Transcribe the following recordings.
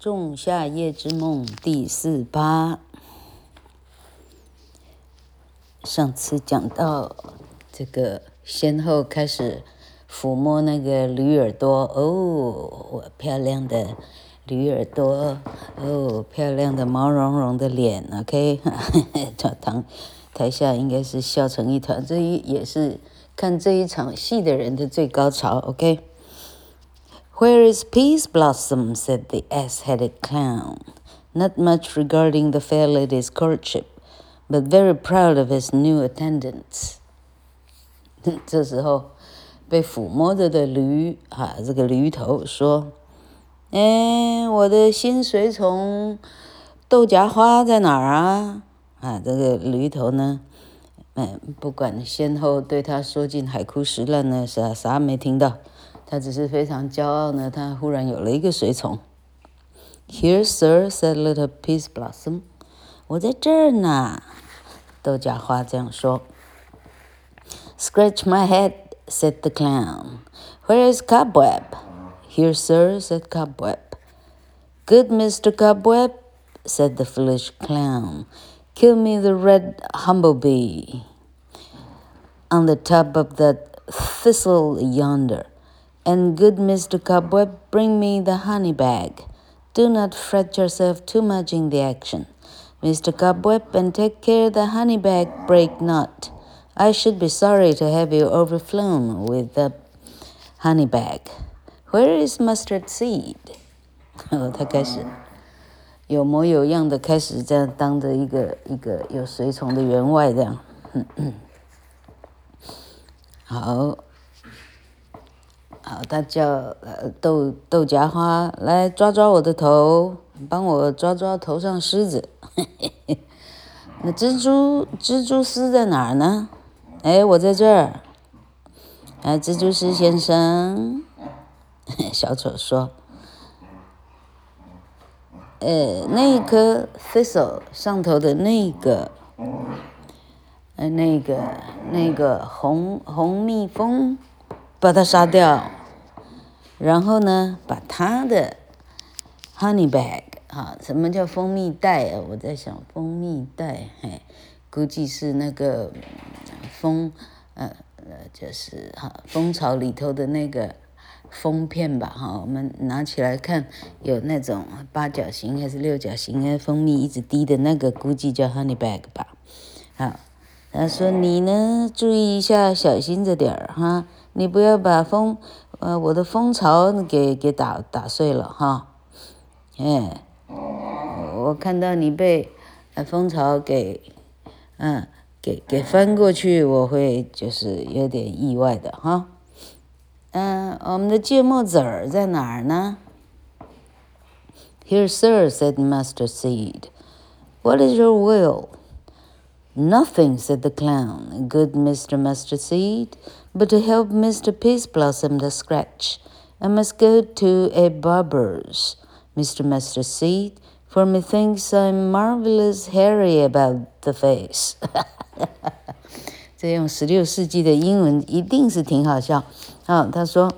仲夏夜之梦第四趴。上次讲到这个先后开始抚摸那个驴耳朵，哦，我漂亮的驴耳朵，哦，漂亮的毛茸茸的脸，OK，台台下应该是笑成一团，这一也是看这一场戏的人的最高潮，OK。Where is Pease Blossom? said the ass-headed clown, not much regarding the fair lady's courtship, but very proud of his new attendants. 这时候，被抚摸着的驴啊，这个驴头说：“哎，我的新随从豆荚花在哪儿啊？”啊，这个驴头呢，嗯，不管先后对他说尽海枯石烂呢，啥啥没听到。 他只是非常骄傲呢，他忽然有了一个随从。Here, sir, said little Pease Blossom，我在这儿呢。豆荚花这样说。Scratch my head, said the clown. Where is Cobweb? Here, sir, said Cobweb. Good Mr. Cobweb, said the foolish clown. Kill me the red humblebee on the top of that thistle yonder. And good Mr. Cobweb, bring me the honey bag. Do not fret yourself too much in the action, Mr. Cobweb, and take care the honey bag break not. I should be sorry to have you overflown with the honey bag. Where is mustard seed? 他开始有模有样的开始这样当着一个一个有随从的员外这样，好。 好，他叫呃豆豆荚花来抓抓我的头，帮我抓抓头上虱子。那蜘蛛蜘蛛丝在哪儿呢？哎，我在这儿。啊，蜘蛛丝先生，小丑说，呃，那一颗 thistle 上头的那个，呃，那个那个红红蜜蜂，把它杀掉。然后呢，把它的 honey bag 啊，什么叫蜂蜜袋啊？我在想蜂蜜袋，嘿，估计是那个蜂，呃呃，就是哈蜂巢里头的那个蜂片吧，哈，我们拿起来看，有那种八角形还是六角形的蜂蜜一直滴的那个，估计叫 honey bag 吧。好，他说你呢，注意一下，小心着点儿哈，你不要把蜂。呃，我的蜂巢给给打打碎了哈，哎，我看到你被蜂巢给，嗯，给给翻过去，我会就是有点意外的哈。嗯，我们的芥末籽儿在哪儿呢？Here, sir, said Master Seed. What is your will? Nothing, said the clown. Good Mr. Mustard Seed. But to help Mr. Pease Blossom the Scratch, I must go to a barber's, Mr. Mustard Seed, for methinks I'm marvelous hairy about the face. 这用十六世纪的英文一定是挺好笑。好，他说：“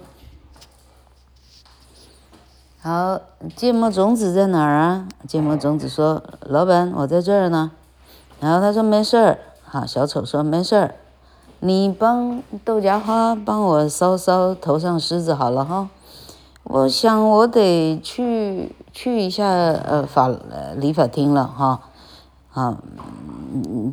好，芥末种子在哪儿啊？”芥末种子说：“老板，我在这儿呢。” 然后他说：“没事儿。”好，小丑说：“没事儿。”你帮豆荚花帮我搔搔头上虱子好了哈，我想我得去去一下呃法呃理发厅了哈，啊，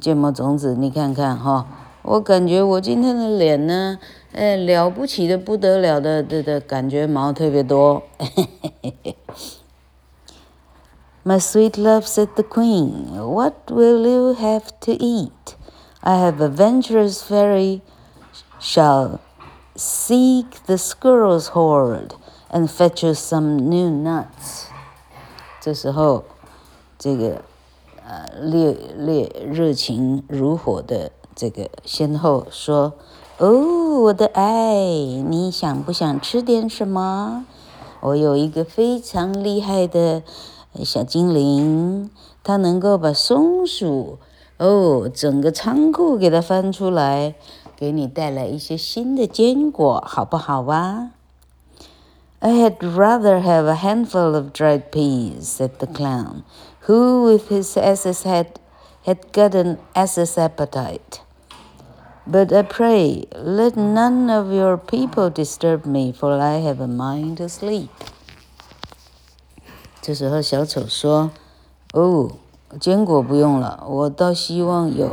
芥末种子你看看哈，我感觉我今天的脸呢，呃了不起的不得了的的的感觉毛特别多。My sweet love said the queen, what will you have to eat? I have a venturous fairy shall seek the squirrel's hoard and fetch you some new nuts。这时候，这个呃烈烈热情如火的这个先后说：“哦，我的爱，你想不想吃点什么？我有一个非常厉害的 小精灵，它能够把松鼠。”哦，整个仓库给它翻出来，给你带来一些新的坚果，好不好哇 I had rather have a handful of dried peas, said the clown, who with his ass's head had got an ass's appetite. But I pray, let none of your people disturb me, for I have a mind to sleep. 这时候，小丑说：“哦，坚果不用了，我倒希望有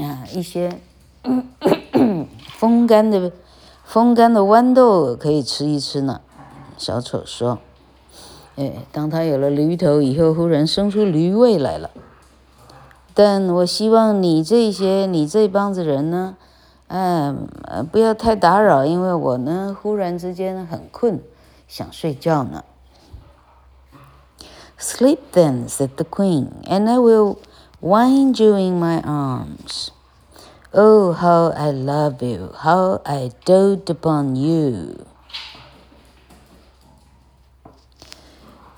啊 一些 风干的。”风干的豌豆可以吃一吃呢，小丑说：“哎，当他有了驴头以后，忽然生出驴味来了。但我希望你这些，你这帮子人呢，哎，不要太打扰，因为我呢，忽然之间很困，想睡觉呢。” Sleep then, said the queen, and I will wind you in my arms. Oh, how I love you! How I dote upon you!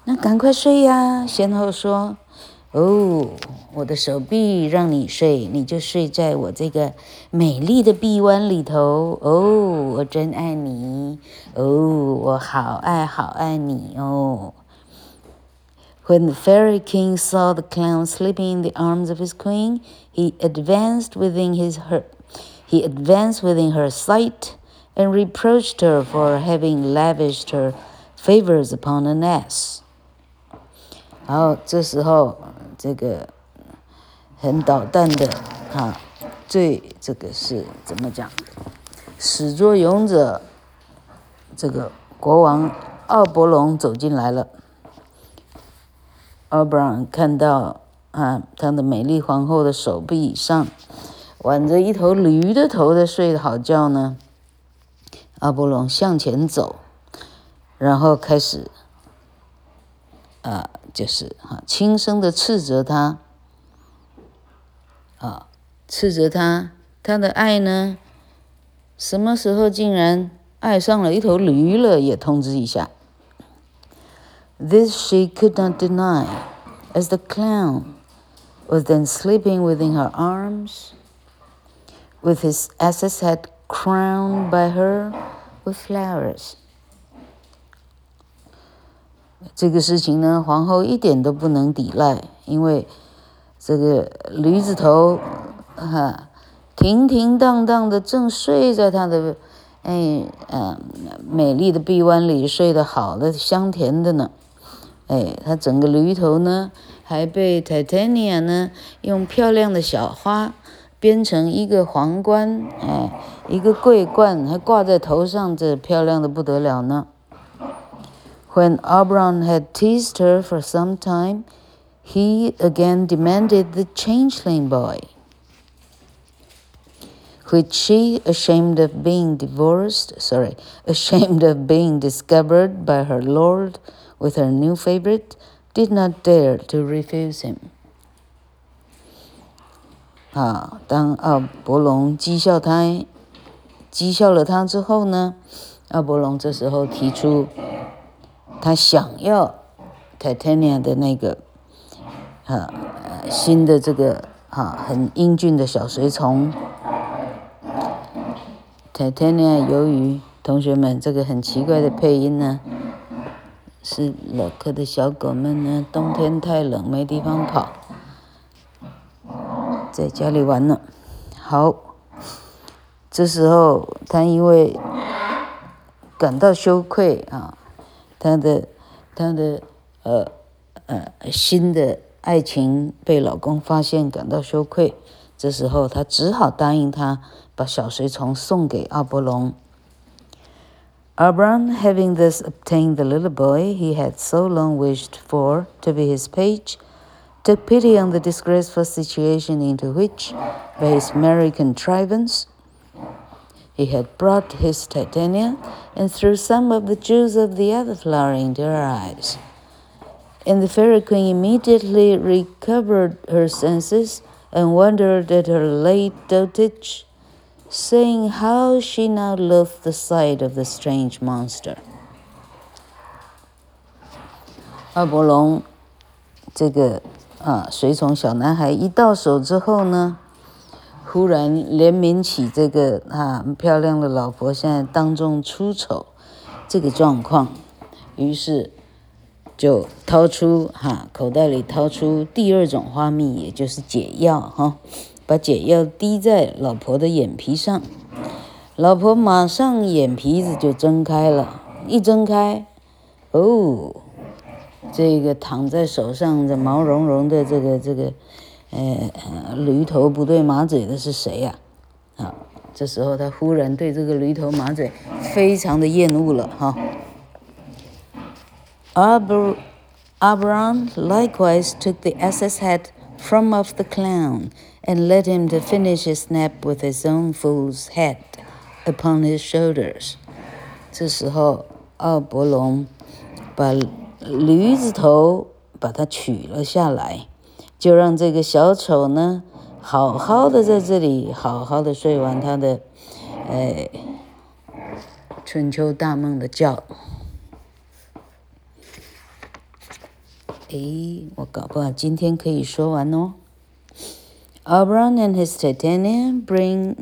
那赶快睡呀！仙后说：“ 哦，我的手臂让你睡，你就睡在我这个美丽的臂弯里头。哦，我真爱你。哦，我好爱好爱你哦。” When the fairy king saw the clown sleeping in the arms of his queen, he advanced within his her, he advanced within her sight, and reproached her for having lavished her favors upon an ass. 好，这时候 这个很捣蛋的啊，最这个是怎么讲？始作俑者，这个国王奥伯龙走进来了。奥布朗看到啊，他的美丽皇后的手臂上挽着一头驴的头在睡好觉呢。奥伯龙向前走，然后开始啊，就是啊，轻声的斥责他啊，斥责他，他的爱呢，什么时候竟然爱上了一头驴了？也通知一下。This she could not deny, as the clown was then sleeping within her arms, with his ass's head crowned by her with flowers. 这个事情呢，皇后一点都不能抵赖，因为这个驴子头，哈，停停荡荡的正睡在她的，哎，嗯，美丽的臂弯里，睡得好的香甜的呢。哎，他整个驴头呢，还被 Titania 呢用漂亮的小花编成一个皇冠，哎，一个桂冠，还挂在头上，这漂亮的不得了呢。When Oberon had teased her for some time, he again demanded the changeling boy, which she, ashamed of being divorced, sorry, ashamed of being discovered by her lord. With her new favorite, did not dare to refuse him. 啊，当奥伯龙讥笑他，讥笑了他之后呢，奥伯龙这时候提出， 他想要 Titania 的那个，啊，新的这个啊很英俊的小随从。Titania 由于同学们这个很奇怪的配音呢。是老克的小狗们呢，冬天太冷没地方跑，在家里玩呢。好，这时候他因为感到羞愧啊，他的他的呃呃新的爱情被老公发现，感到羞愧。这时候他只好答应他，把小随从送给奥伯龙。Oberon, having thus obtained the little boy he had so long wished for to be his page, took pity on the disgraceful situation into which, by his merry contrivance, he had brought his Titania, and threw some of the juice of the other flower into her eyes. And the fairy queen immediately recovered her senses and wondered at her late dotage saying how she now loved the sight of the strange monster。奥伯龙，这个啊，随从小男孩一到手之后呢， 忽然怜悯起这个啊漂亮的老婆现在当众出丑，这个状况，于是就掏出哈口袋里掏出第二种花蜜，也就是解药哈，把解药滴在老婆的眼皮上，老婆马上眼皮子就睁开了，一睁开，哦，这个躺在手上的毛茸茸的这个这个，呃，驴头不对马嘴的是谁呀？啊？这时候，他忽然对这个驴头马嘴非常的厌恶了哈。Ab Abram likewise took the ass's head from off the clown and led him to finish his nap with his own fool's head upon his shoulders。这时候，奥伯龙把驴子头把它取了下来，就让这个小丑呢。好好的在这里，好好的睡完他的，哎，春秋大梦的觉。哎，我搞不好今天可以说完哦。Abram and his Titania bring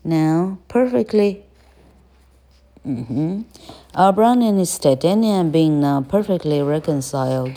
now perfectly，嗯哼，Abram and his Titania being now perfectly reconciled,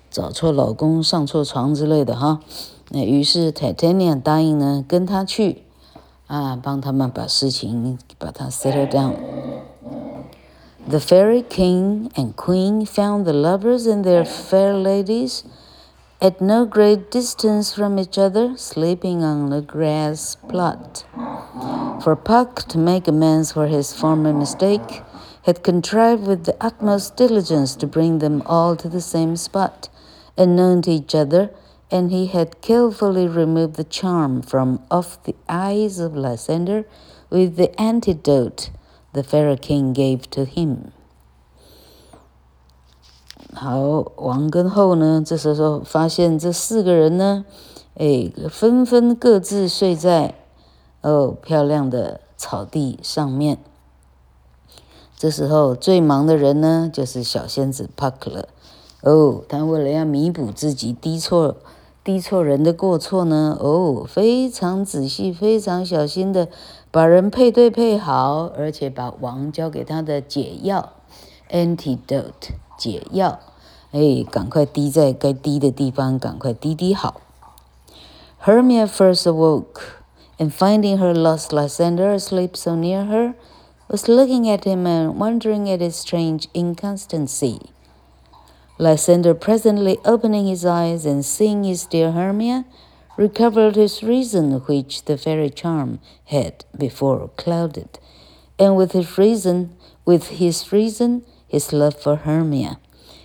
找错老公、上错床之类的哈。那于是 Titania 答应呢，跟他去，啊，帮他们把事情把它 settle down。The fairy king and queen found the lovers and their fair ladies at no great distance from each other, sleeping on the grass plot. For Puck, to make amends for his former mistake, had contrived with the utmost diligence to bring them all to the same spot, unknown to each other. And he had carefully removed the charm from off the eyes of Lysander with the antidote the fairy king gave to him。好，王跟后呢，这时候发现这四个人呢，哎，纷纷各自睡在哦漂亮的草地上面。这时候最忙的人呢，就是小仙子帕克了。 哦，他为了要弥补自己滴错。滴错人的过错呢？哦，非常仔细、非常小心的把人配对配好，而且把王交给他的解药 （antidote） 解药，哎，赶快滴在该滴的地方，赶快滴滴好。Hermia first awoke and finding her lost Lysander asleep so near her, was looking at him and wondering at his strange inconstancy. Lysander presently opening his eyes and seeing his dear Hermia, recovered his reason, which the fairy charm had before clouded, and with his reason, with his reason, his love for Hermia.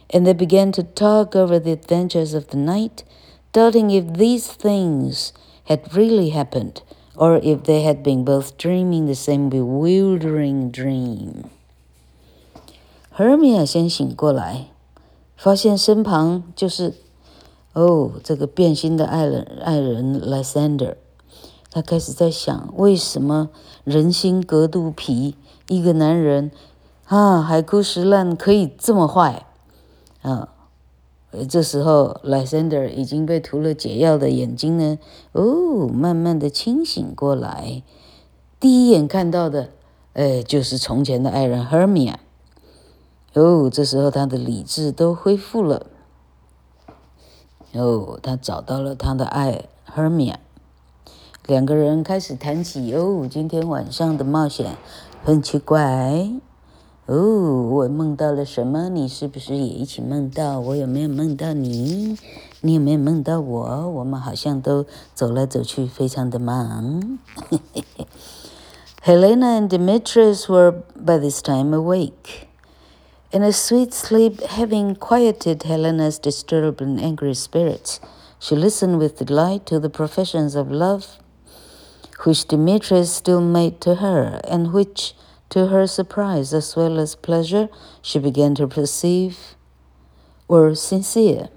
And they began to talk over the adventures of the night, doubting if these things had really happened, or if they had been both dreaming the same bewildering dream. Hermia 先醒过来。 发现身旁就是，哦，这个变心的爱人爱人 Lysander，他开始在想，为什么人心隔肚皮，一个男人啊，海枯石烂可以这么坏啊？这时候 Lysander 已经被涂了解药的眼睛呢，哦，慢慢的清醒过来，第一眼看到的，哎，就是从前的爱人 Hermia。哦，这时候他的理智都恢复了。哦，他找到了他的爱 Hermia，两个人开始谈起哦，今天晚上的冒险很奇怪。哦，我梦到了什么？你是不是也一起梦到？我有没有梦到你？你有没有梦到我？我们好像都走来走去，非常的忙。Helena and Demetrius were by this time awake. In a sweet sleep, having quieted Helena's disturbed and angry spirits, she listened with delight to the professions of love which Demetrius still made to her, and which, To her surprise as well as pleasure, she began to perceive were sincere.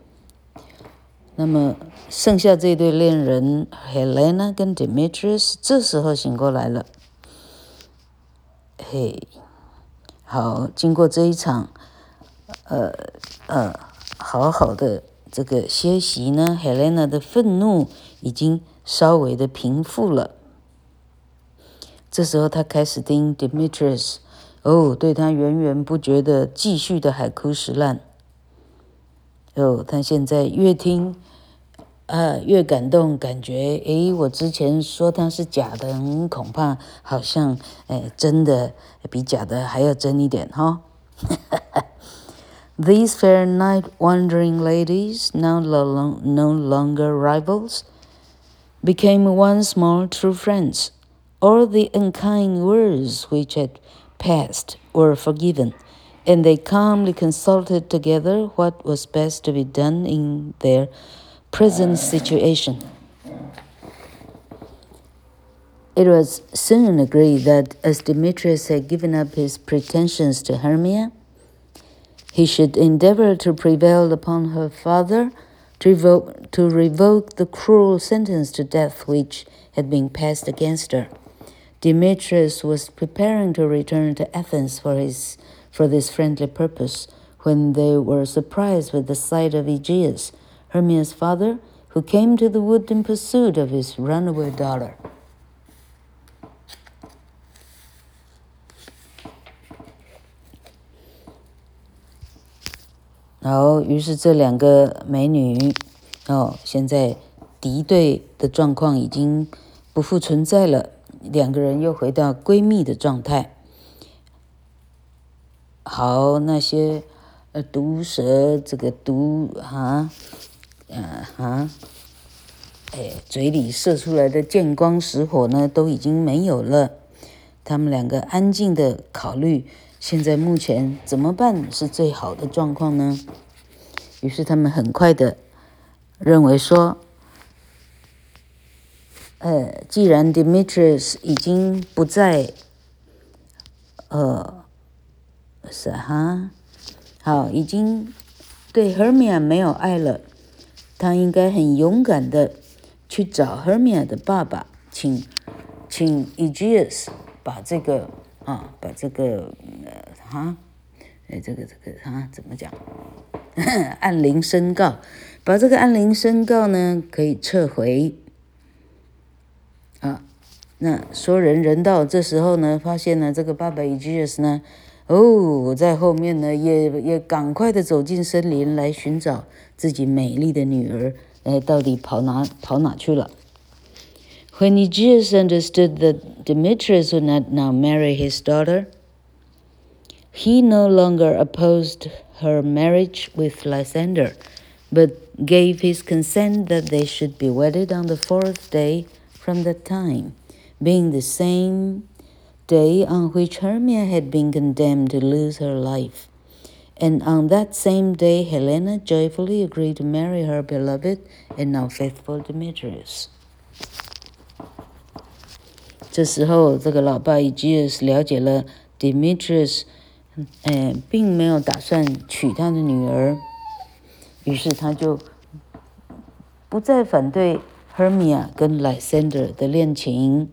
那么剩下这对恋人 Helena 跟 Demetrius 这时候醒过来了。嘿， 好，经过这一场，呃呃，好好的这个歇息呢，Helena 的愤怒已经稍微的平复了。这时候他开始听 Demetrius，哦，对他源源不绝的继续的海枯石烂。哦，他现在越听。啊，越感动，感觉诶，我之前说他是假的，嗯、恐怕好像诶，真的比假的还要真一点哈。 These fair night wandering ladies, now no longer rivals, became once more true friends. All the unkind words which had passed were forgiven, and they calmly consulted together what was best to be done in their present situation. It was soon agreed that as Demetrius had given up his pretensions to Hermia, he should endeavor to prevail upon her father to revoke, to revoke the cruel sentence to death which had been passed against her. Demetrius was preparing to return to Athens for, his, for this friendly purpose when they were surprised with the sight of Aegeus, Hermia's father, who came to the wood in pursuit of his runaway daughter. 然后，于是这两个美女，哦，现在敌对的状况已经不复存在了，两个人又回到闺蜜的状态。好，那些呃毒蛇，这个毒啊。嗯啊，哎，嘴里射出来的见光死火呢，都已经没有了。他们两个安静的考虑，现在目前怎么办是最好的状况呢？于是他们很快的认为说，呃，既然 Demetrius 已经不在，呃，是哈，好，已经对 Hermia 没有爱了。他应该很勇敢的去找 Hermia 的爸爸，请请 e g e u s 把这个啊，把这个呃啊，哎，这个这个啊，怎么讲？按铃申告，把这个按铃申告呢，可以撤回。啊，那说人人到这时候呢，发现呢，这个爸爸 e g e u s 呢，哦，在后面呢，也也赶快的走进森林来寻找。自己美丽的女儿，哎，到底跑哪跑哪去了？When Aegeus understood that Demetrius would not now marry his daughter, he no longer opposed her marriage with Lysander, but gave his consent that they should be wedded on the fourth day from that time, being the same day on which Hermia had been condemned to lose her life. And on that same day, Helena joyfully agreed to marry her beloved and now faithful Demetrius. 这时候，这个老爸 Aegeus 了解了 Demetrius，哎，并没有打算娶他的女儿，于是他就不再反对 Hermia 跟 Lysander 的恋情，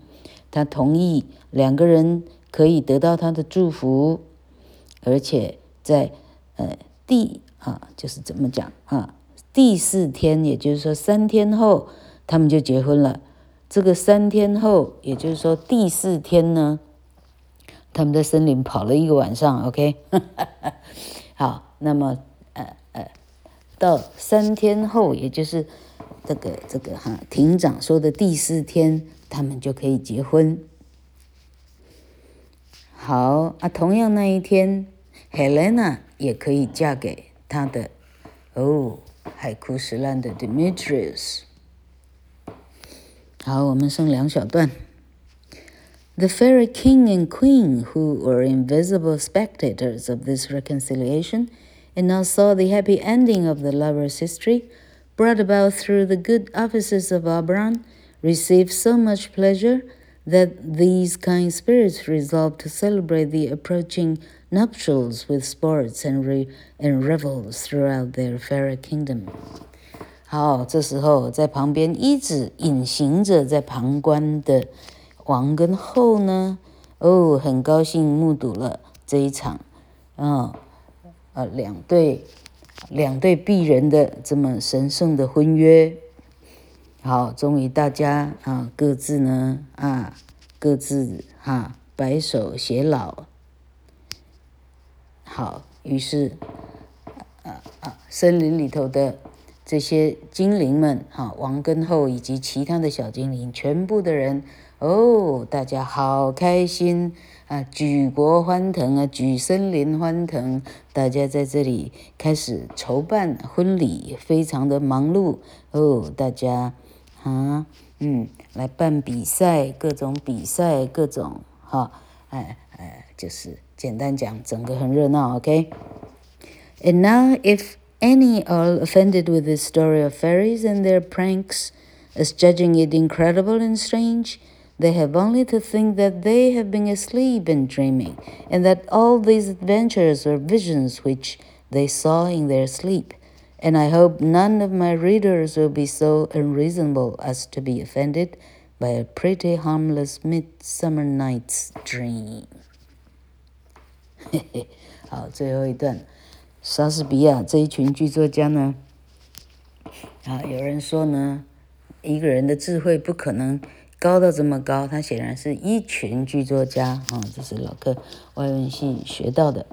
他同意 两个人可以得到他的祝福，而且在。呃，第啊，就是怎么讲啊？第四天，也就是说三天后，他们就结婚了。这个三天后，也就是说第四天呢，他们在森林跑了一个晚上。OK，好，那么呃呃，到三天后，也就是这个这个哈，庭长说的第四天，他们就可以结婚。好啊，同样那一天，Helena。也可以嫁给他的哦，海枯石烂的 Demetrius。好，我们剩两小段。The fairy king and queen, who were invisible spectators of this reconciliation, and now saw the happy ending of the lovers' history, brought about through the good offices of Oberon, received so much pleasure that these kind spirits resolved to celebrate the approaching nuptials with sports and, re and revels throughout their fairy kingdom. 好，这时候在旁边一直隐形着在旁观的王跟后呢，哦，很高兴目睹了这一场，啊、哦，呃，两对两对璧人的这么神圣的婚约。 好，终于大家啊各自呢啊各自哈、啊、白首偕老。好，于是啊啊森林里头的这些精灵们哈、啊、王跟后以及其他的小精灵，全部的人哦，大家好开心啊，举国欢腾啊，举森林欢腾，大家在这里开始筹办婚礼，非常的忙碌哦，大家。啊，嗯，来办比赛，各种比赛，各种哈，哎哎，就是简单讲，整个很热闹，OK。And now, if any are offended with the story of fairies and their pranks, as judging it incredible and strange, they have only to think that they have been asleep and dreaming, and that all these adventures are visions which they saw in their sleep. And I hope none of my readers will be so unreasonable as to be offended by a pretty harmless midsummer night's dream. 嘿嘿，好，最后一段，莎士比亚这一群剧作家呢，啊，有人说呢，一个人的智慧不可能高到这么高，他显然是一群剧作家啊，这是老课外文系学到的。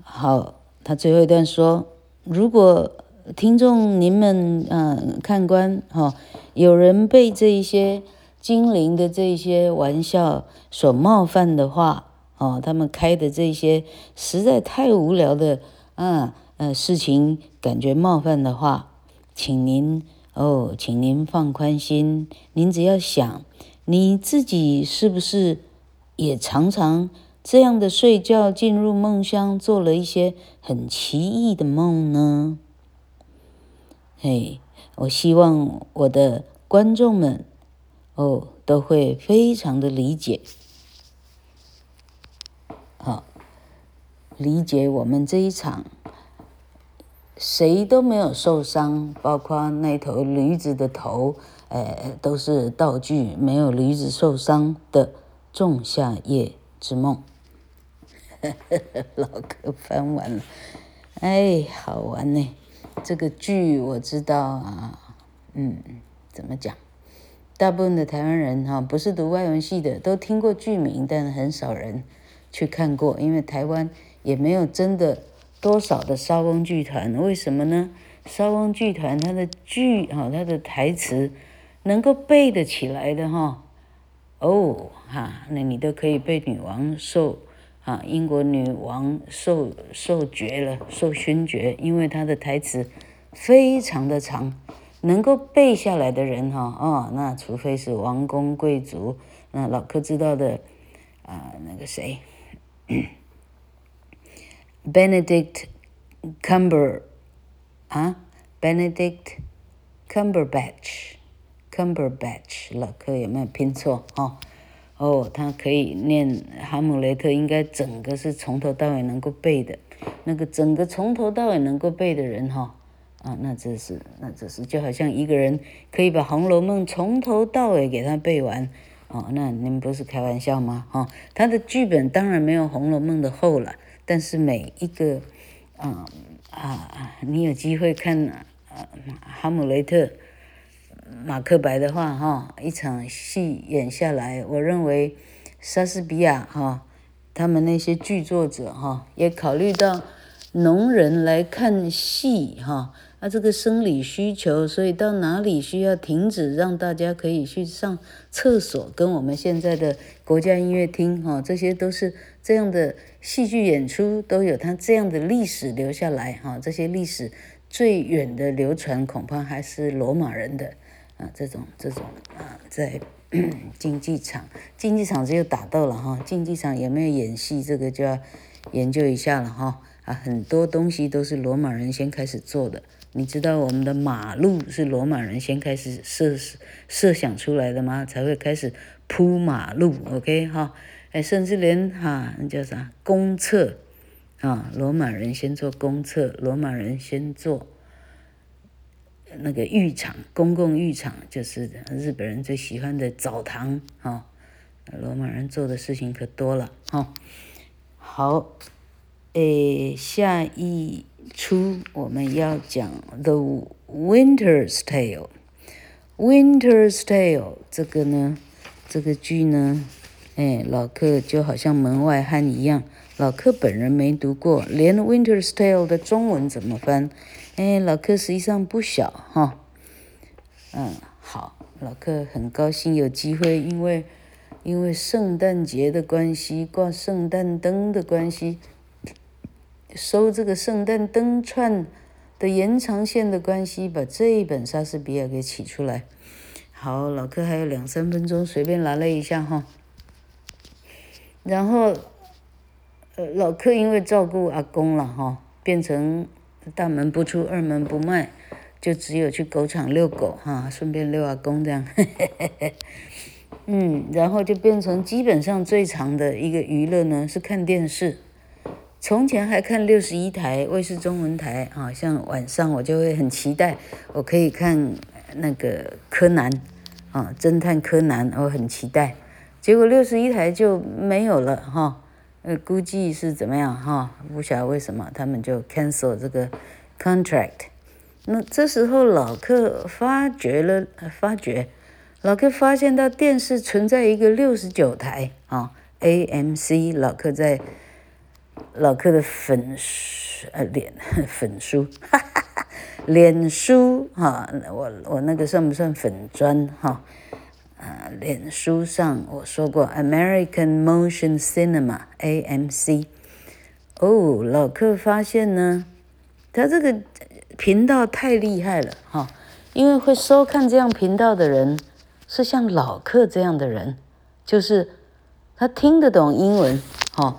好，他最后一段说。如果听众您们嗯、看官哈、哦，有人被这一些精灵的这一些玩笑所冒犯的话，哦，他们开的这些实在太无聊的啊呃事情，感觉冒犯的话，请您哦，请您放宽心，您只要想，你自己是不是也常常。这样的睡觉，进入梦乡，做了一些很奇异的梦呢。嘿，我希望我的观众们哦都会非常的理解，好，理解我们这一场谁都没有受伤，包括那头驴子的头，呃，都是道具，没有驴子受伤的仲夏夜之梦。老柯翻完了，哎，好玩呢。这个剧我知道啊，嗯，怎么讲？大部分的台湾人哈，不是读外文系的，都听过剧名，但很少人去看过，因为台湾也没有真的多少的莎翁剧团。为什么呢？莎翁剧团它的剧哈，它的台词能够背得起来的哈，哦哈，那你都可以被女王受。啊，英国女王受受爵了，受勋爵，因为她的台词非常的长，能够背下来的人哈，哦，那除非是王公贵族，那老柯知道的啊，那个谁，Benedict Cumber 啊，Benedict Cumberbatch，Cumberbatch，老柯有没有拼错哦？哦，他可以念《哈姆雷特》，应该整个是从头到尾能够背的。那个整个从头到尾能够背的人，哈，啊，那这是，那这是，就好像一个人可以把《红楼梦》从头到尾给他背完，哦，那你们不是开玩笑吗？哈，他的剧本当然没有《红楼梦》的厚了，但是每一个，啊啊，你有机会看啊，《哈姆雷特》。马克白的话，哈，一场戏演下来，我认为莎士比亚哈，他们那些剧作者哈，也考虑到农人来看戏哈，啊，这个生理需求，所以到哪里需要停止，让大家可以去上厕所，跟我们现在的国家音乐厅哈，这些都是这样的戏剧演出，都有它这样的历史留下来哈，这些历史最远的流传，恐怕还是罗马人的。啊，这种这种啊，在 竞技场，竞技场只有打斗了哈，竞技场有没有演戏，这个就要研究一下了哈。啊，很多东西都是罗马人先开始做的。你知道我们的马路是罗马人先开始设设想出来的吗？才会开始铺马路，OK 哈，哎，甚至连哈那叫啥公厕啊，罗马人先做公厕，罗马人先做那个浴场，公共浴场就是日本人最喜欢的澡堂啊，罗马人做的事情可多了哈。好，诶，下一出我们要讲《The Winter's Tale》。Winter's Tale 这个呢，这个剧呢，哎，老克就好像门外汉一样，老克本人没读过，连 Winter's Tale 的中文怎么翻？哎，老克实际上不小哈。嗯，好，老克很高兴有机会，因为因为圣诞节的关系，挂圣诞灯的关系，收这个圣诞灯串。的延长线的关系，把这一本莎士比亚给起出来。好，老克还有两三分钟，随便拿了一下哈。然后，呃，老克因为照顾阿公了哈，变成大门不出二门不迈，就只有去狗场遛狗哈，顺便遛阿公这样。嗯，然后就变成基本上最长的一个娱乐呢是看电视。从前还看六十一台卫视中文台，啊，像晚上我就会很期待，我可以看那个柯南，啊，侦探柯南，我很期待。结果六十一台就没有了，哈，呃，估计是怎么样，哈，不晓得为什么他们就 cancel 这个 contract。那这时候老克发觉了，发觉，老克发现到电视存在一个六十九台，啊，AMC，老克在。老克的粉呃脸 粉 书，哈哈哈，脸书哈，我我那个算不算粉专哈？脸书上我说过 American Motion Cinema AMC。哦，老克发现呢，他这个频道太厉害了哈，因为会收看这样频道的人是像老克这样的人，就是他听得懂英文哈。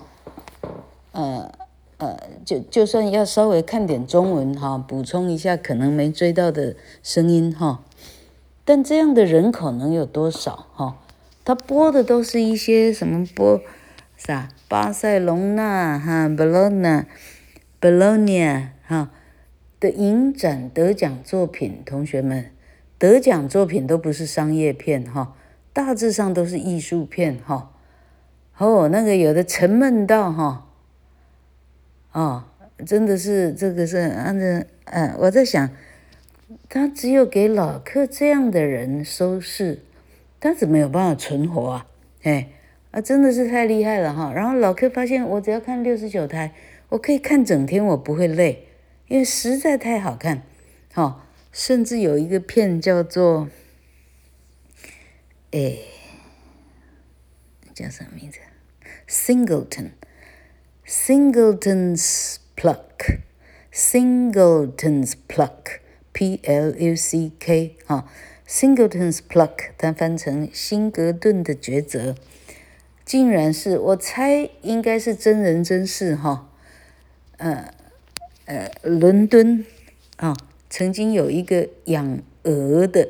呃呃，就就算要稍微看点中文哈，补充一下可能没追到的声音哈，但这样的人口能有多少哈？他播的都是一些什么播啥巴塞隆纳哈，Bologna，Bologna 哈的影展得奖作品，同学们得奖作品都不是商业片哈，大致上都是艺术片哈。哦，那个有的沉闷到哈。哦，真的是这个是按照嗯，我在想，他只有给老客这样的人收视，他怎么没有办法存活啊？哎，啊，真的是太厉害了哈！然后老客发现，我只要看六十九台，我可以看整天，我不会累，因为实在太好看哈！甚至有一个片叫做，哎，叫什么名字？Singleton，Singleton's Pluck，Singleton's Pluck。？Singleton。Singleton's Pluck，Singleton's Pluck，P-L-U-C-K 啊，Singleton's Pluck，它翻成辛格顿的抉择，竟然是我猜应该是真人真事哈，呃呃，伦敦啊，曾经有一个养鹅的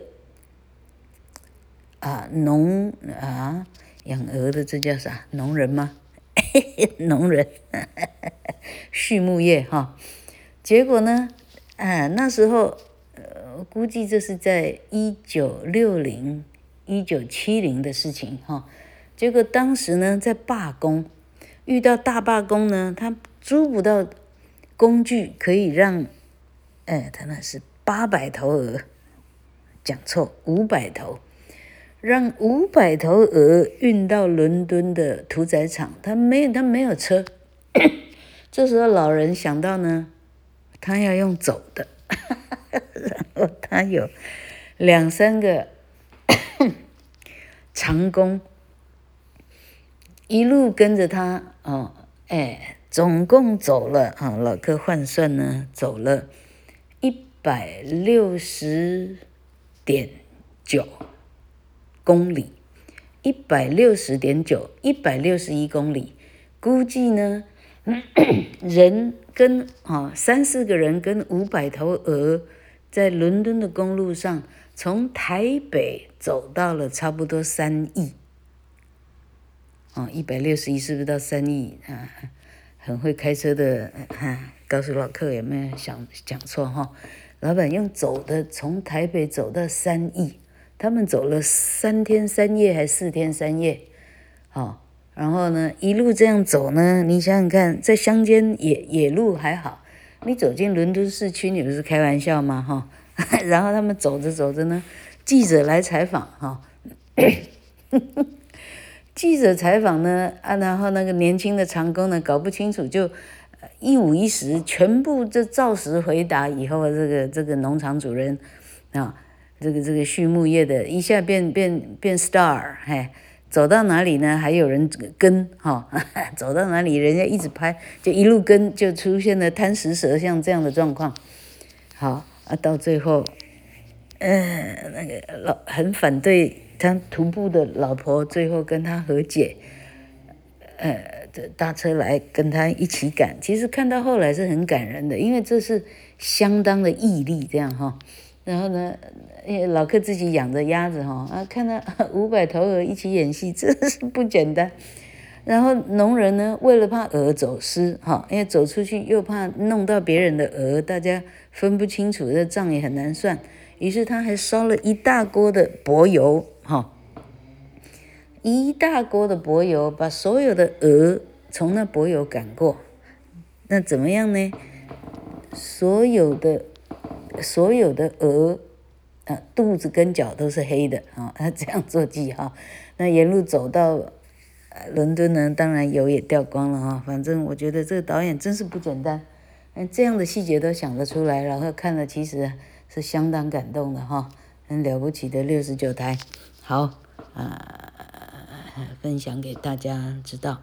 啊农啊养鹅的这叫啥农人吗？农人，畜牧业哈，结果呢，啊，那时候，我，估计这是在一九六零、一九七零的事情哈。结果当时呢，在罢工，遇到大罢工呢，他租不到工具可以让，哎，他那是八百头鹅，讲错，五百头。让五百头鹅运到伦敦的屠宰场，他没有，他没有车。这时候老人想到呢，他要用走的，然后他有两三个 长工，一路跟着他哦，哎，总共走了啊，老克换算呢，走了一百六十点九。公里，一百六十点九，一百六十一公里，估计呢，人跟啊三四个人跟五百头鹅，在伦敦的公路上，从台北走到了差不多三亿，哦，一百六十亿是不是到三亿啊？很会开车的，啊，告诉老客有没有想讲错哈？老板用走的从台北走到三亿，他们走了三天三夜还四天三夜，哦，然后呢一路这样走呢，你想想看，在乡间野野路还好，你走进伦敦市区，你不是开玩笑吗？哈，然后他们走着走着呢，记者来采访哈。记者采访呢，啊，然后那个年轻的长工呢，搞不清楚，就一五一十，全部就照实回答。以后这个这个农场主人啊，这个这个畜牧业的，一下变变变 star，嘿，走到哪里呢，还有人跟哈，走到哪里人家一直拍，就一路跟，就出现了贪食蛇像这样的状况。好啊，到最后，嗯、呃，那个老很反对。他徒步的老婆最后跟他和解，呃，这搭车来跟他一起赶。其实看到后来是很感人的，因为这是相当的毅力，这样哈。然后呢，老客自己养着鸭子哈，啊，看到 五百头鹅一起演戏，真是不简单。然后农人呢，为了怕鹅走失哈，因为走出去又怕弄到别人的鹅，大家分不清楚，这账也很难算。于是他还烧了一大锅的柏油。哈，一大锅的柏油，把所有的鹅从那柏油赶过，那怎么样呢？所有的所有的鹅啊，肚子跟脚都是黑的啊，他这样做记号。那沿路走到伦敦呢，当然油也掉光了啊。反正我觉得这个导演真是不简单，嗯这样的细节都想得出来，然后看了其实是相当感动的哈，很了不起的六十九台。好，啊、分享给大家知道。